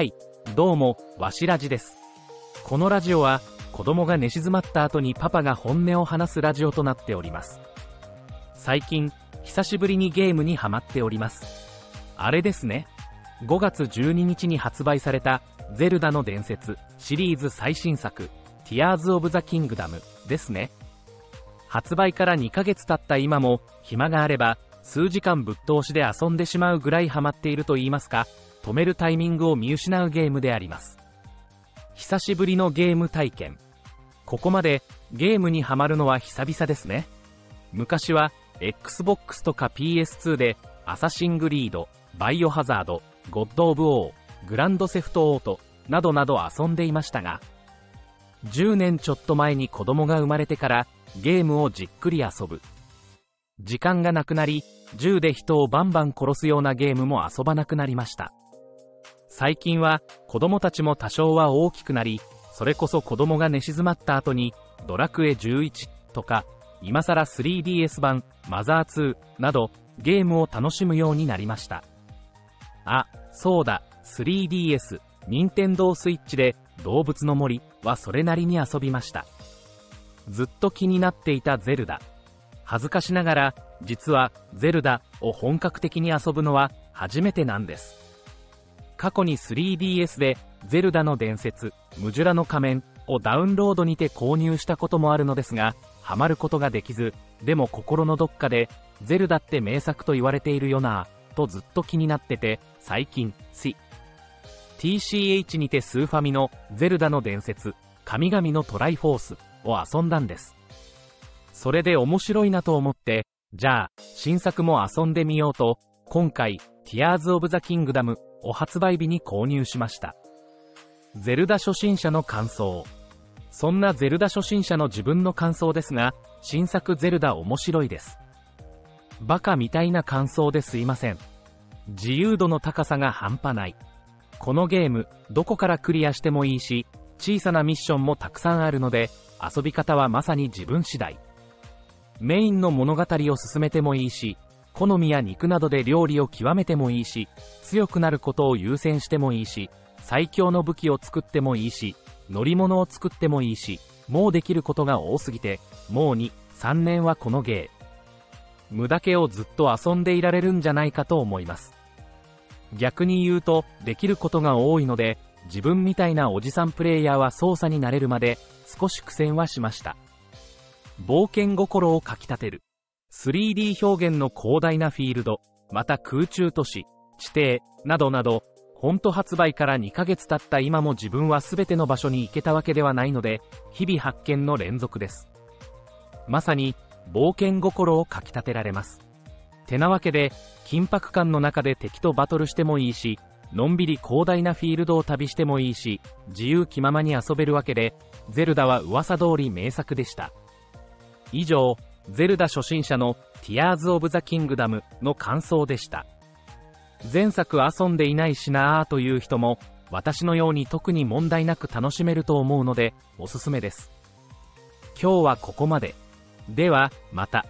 はい、どうも、わしらじです。このラジオは、子供が寝静まった後にパパが本音を話すラジオとなっております。最近、久しぶりにゲームにハマっております。あれですね。5月12日に発売された、ゼルダの伝説シリーズ最新作、Tears of the Kingdom ですね。発売から2ヶ月経った今も、暇があれば、数時間ぶっ通しで遊んでしまうぐらいハマっていると言いますか、止めるタイミングを見失うゲームであります。久しぶりのゲーム体験。ここまでゲームにハマるのは久々ですね。昔は Xbox とか PS2 でアサシンクリード、バイオハザード、ゴッド・オブ・ウォー、グランドセフト・オートなどなど遊んでいましたが、10年ちょっと前に子供が生まれてからゲームをじっくり遊ぶ。時間がなくなり、銃で人をバンバン殺すようなゲームも遊ばなくなりました。最近は子供たちも多少は大きくなり、それこそ子供が寝静まった後に、ドラクエ11とか、今更 3DS 版、マザー2など、ゲームを楽しむようになりました。あ、そうだ、3DS、任天堂 switch で、動物の森はそれなりに遊びました。ずっと気になっていたゼルダ。恥ずかしながら、実は、ゼルダを本格的に遊ぶのは初めてなんです。過去に 3DS で、ゼルダの伝説、ムジュラの仮面をダウンロードにて購入したこともあるのですが、ハマることができず、でも心のどっかで、ゼルダって名作と言われているよなぁ、とずっと気になってて、最近、C。TCH にてスーファミのゼルダの伝説、神々のトライフォースを遊んだんです。それで面白いなと思って、じゃあ、新作も遊んでみようと、今回、Tears of the Kingdom を発売日に購入しました。ゼルダ初心者の感想。そんなゼルダ初心者の自分の感想ですが、新作ゼルダ面白いです。バカみたいな感想ですいません。自由度の高さが半端ない。このゲーム、どこからクリアしてもいいし、小さなミッションもたくさんあるので、遊び方はまさに自分次第。メインの物語を進めてもいいし、好みや肉などで料理を極めてもいいし、強くなることを優先してもいいし、最強の武器を作ってもいいし、乗り物を作ってもいいし、もうできることが多すぎて、もう2、3年はこのゲー。無駄気をずっと遊んでいられるんじゃないかと思います。逆に言うと、できることが多いので、自分みたいなおじさんプレイヤーは操作になれるまで、少し苦戦はしました。冒険心をかきたてる。3D 表現の広大なフィールド、また空中都市、地底、などなど、本当発売から2ヶ月経った今も自分は全ての場所に行けたわけではないので、日々発見の連続です。まさに、冒険心をかきたてられます。てなわけで、緊迫感の中で敵とバトルしてもいいし、のんびり広大なフィールドを旅してもいいし、自由気ままに遊べるわけで、ゼルダは噂通り名作でした。以上、ゼルダ初心者のティアーズオブザ・キングダムの感想でした。前作遊んでいないしなぁという人も、私のように特に問題なく楽しめると思うので、おすすめです。今日はここまで。では、また。